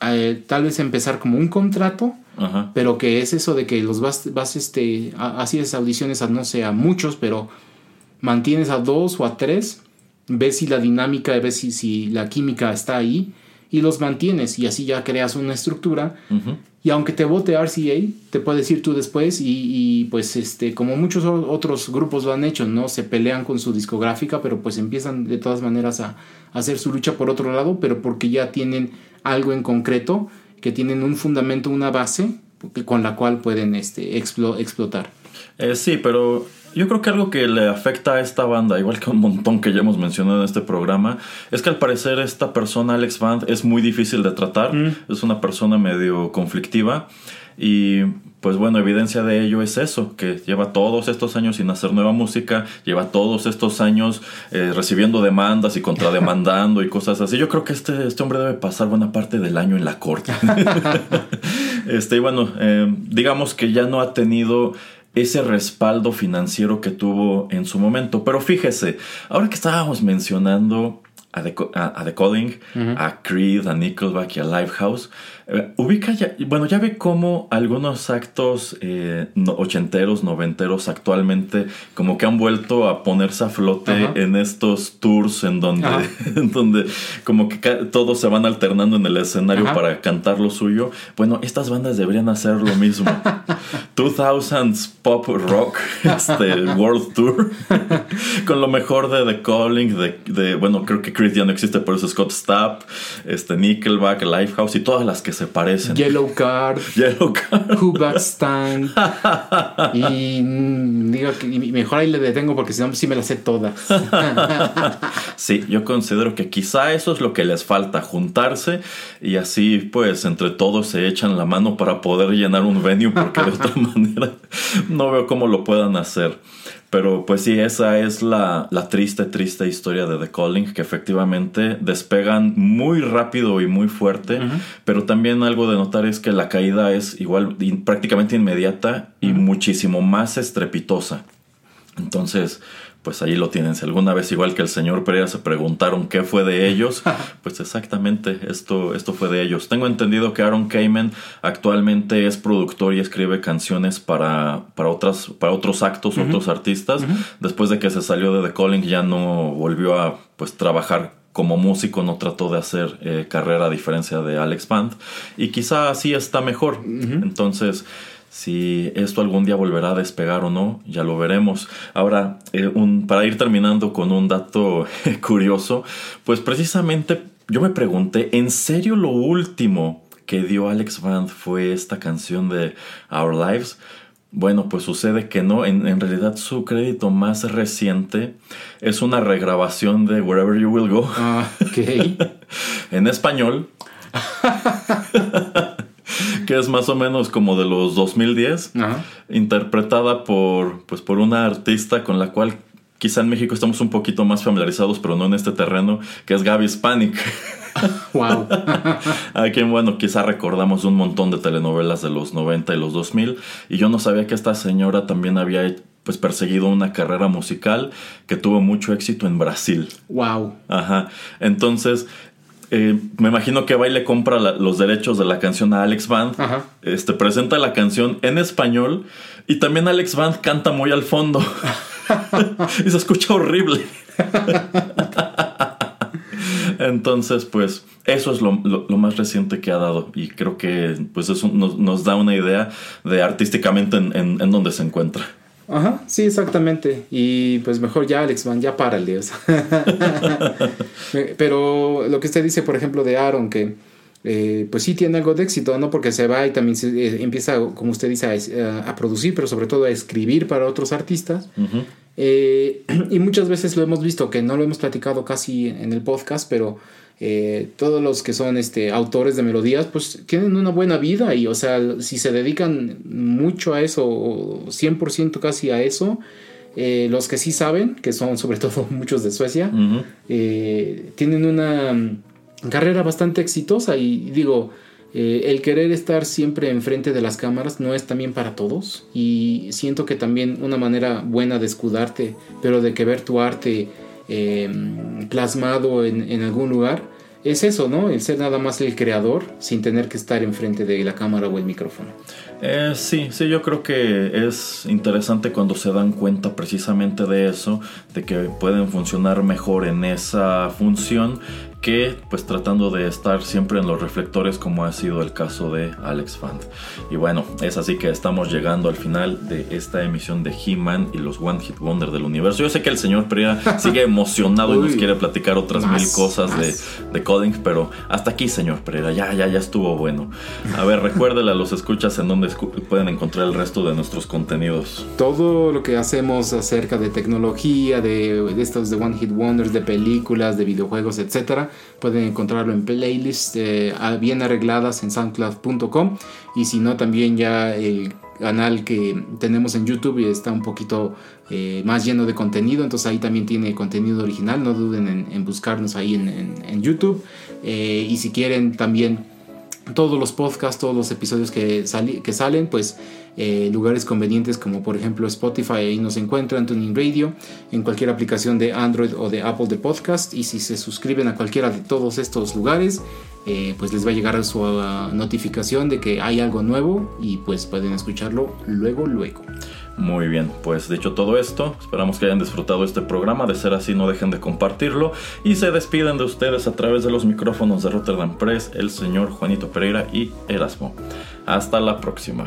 eh, tal vez empezar como un contrato Ajá. pero que es eso de que los vas, vas este, ha- haces audiciones a no sé, a muchos, pero mantienes a dos o a tres, ves si la dinámica, ves si, si la química está ahí y los mantienes y así ya creas una estructura Ujú. y aunque te vote RCA, te puedes ir tú después y, y, pues este, como muchos otros grupos lo han hecho, ¿no? Se pelean con su discográfica, pero pues empiezan de todas maneras a, a hacer su lucha por otro lado, pero porque ya tienen algo en concreto, que tienen un fundamento, una base con la cual pueden este, explo- explotar. Eh, sí, pero yo creo que algo que le afecta a esta banda, igual que un montón que ya hemos mencionado en este programa, es que al parecer esta persona, Alex Band, es muy difícil de tratar. Es una persona medio conflictiva. Y pues bueno, evidencia de ello es eso, que lleva todos estos años sin hacer nueva música, lleva todos estos años eh, recibiendo demandas y contrademandando y cosas así. Yo creo que este, este hombre debe pasar buena parte del año en la corte. este, y bueno, eh, digamos que ya no ha tenido ese respaldo financiero que tuvo en su momento. Pero fíjese, ahora que estábamos mencionando a The, Co- a, a The Calling, a Creed, a Nickelback y a Lifehouse, eh, ubica ya, bueno, ya ve cómo algunos actos eh, ochenteros, noventeros actualmente como que han vuelto a ponerse a flote Ajá. en estos tours en donde, en donde como que todos se van alternando en el escenario Ajá. para cantar lo suyo. Bueno, estas bandas deberían hacer lo mismo. 2000s Pop Rock este, World Tour con lo mejor de The Calling, de, de- bueno, creo que Creed ya no existe, pero es Scott Stapp, este, Nickelback, Lifehouse y todas las que se parecen. Yellow Card, Yellow Card. Who Back Stand. y mm, digo que y mejor ahí le detengo porque si no, sí me las sé todas. Sí, yo considero que quizá eso es lo que les falta, juntarse y así pues entre todos se echan la mano para poder llenar un venue porque de otra manera no veo cómo lo puedan hacer. Pero pues sí, esa es la, la triste, triste historia de The Calling, que efectivamente despegan muy rápido y muy fuerte, pero también algo de notar es que la caída es igual, prácticamente inmediata y muchísimo más estrepitosa. Entonces, pues ahí lo tienen. Si alguna vez, igual que el señor Pereira, se preguntaron qué fue de ellos, pues exactamente esto, esto fue de ellos. Tengo entendido que Aaron Kamen actualmente es productor y escribe canciones para, para, otras, para otros actos, otros artistas. Después de que se salió de The Calling, ya no volvió a pues trabajar como músico no trató de hacer eh, carrera a diferencia de Alex Band y quizá así está mejor entonces si esto algún día volverá a despegar o no, ya lo veremos. Ahora, eh, un, para ir terminando con un dato curioso, pues precisamente yo me pregunté, ¿en serio lo último que dio Alex Band fue esta canción de Our Lives? Bueno, pues sucede que no, en, en realidad su crédito más reciente es una regrabación de Wherever You Will Go Ah, en español. que es más o menos como de los 2010, Ajá. interpretada por, pues, por una artista con la cual quizá en México estamos un poquito más familiarizados, pero no en este terreno, que es Gaby Spanik, Wow. a quien, bueno, quizá recordamos un montón de telenovelas de los 90 y los 2000, y yo no sabía que esta señora también había pues perseguido una carrera musical que tuvo mucho éxito en Brasil. wow. Ajá. Entonces, eh, me imagino que va y le compra la- los derechos de la canción a Alex Band. Ajá. Este, presenta la canción en español y también Alex Band canta muy al fondo. y se escucha horrible. Entonces, pues, eso es lo, lo- lo más reciente que ha dado. Y creo que pues eso nos, nos da una idea de artísticamente en, en, en dónde se encuentra. Ajá, sí, exactamente. Y pues mejor ya, Alex Van, ya párale. o sea. Pero lo que usted dice, por ejemplo, de Aaron, que eh, pues sí tiene algo de éxito, ¿no? Porque se va y también se, eh, empieza, como usted dice, a, producir, pero sobre todo a escribir para otros artistas. Eh, y muchas veces lo hemos visto, que no lo hemos platicado casi en el podcast, pero eh, todos los que son este, autores de melodías, pues tienen una buena vida y, o sea, si se dedican mucho a eso, o 100% casi a eso, eh, los que sí saben, que son sobre todo muchos de Suecia, eh, tienen una mm, carrera bastante exitosa y digo, eh, el querer estar siempre enfrente de las cámaras no es también para todos y siento que también una manera buena de escudarte, pero de que ver tu arte eh, plasmado en, algún lugar, es eso, ¿no? El ser nada más el creador sin tener que estar enfrente de la cámara o el micrófono. Eh, sí, sí, yo creo que es interesante cuando se dan cuenta precisamente de eso, de que pueden funcionar mejor en esa función que pues tratando de estar siempre en los reflectores como ha sido el caso de Alex Fand. Y bueno, es así que estamos llegando al final de esta emisión de He-Man y los One Hit Wonder del universo. Yo sé que el señor Pereira sigue emocionado y nos quiere platicar otras Más, mil cosas de, de coding, pero hasta aquí, señor Pereira, ya, ya, ya estuvo bueno. A ver, recuérdele a los escuchas en donde escu- pueden encontrar el resto de nuestros contenidos. todo lo que hacemos acerca de tecnología, de, de estos de One Hit Wonders, de películas, de videojuegos, etcétera, pueden encontrarlo en playlists eh, a- bien arregladas en soundcloud.com y si no también ya el canal que tenemos en YouTube está un poquito eh, más lleno de contenido, entonces ahí también tiene contenido original, no duden en, buscarnos ahí en, en- en YouTube. Eh, y si quieren también todos los podcasts, todos los episodios que, sali- que salen, pues eh, lugares convenientes como por ejemplo Spotify, ahí nos encuentran, Tuning Radio, en cualquier aplicación de Android o de Apple de podcast y si se suscriben a cualquiera de todos estos lugares, eh, pues les va a llegar su ah, notificación de que hay algo nuevo y pues pueden escucharlo luego, luego. Muy bien, pues dicho todo esto, esperamos que hayan disfrutado este programa. De ser así, no dejen de compartirlo. Y se despiden de ustedes a través de los micrófonos de Rotterdam Press, el señor Juanito Pereira y Erasmo. Hasta la próxima.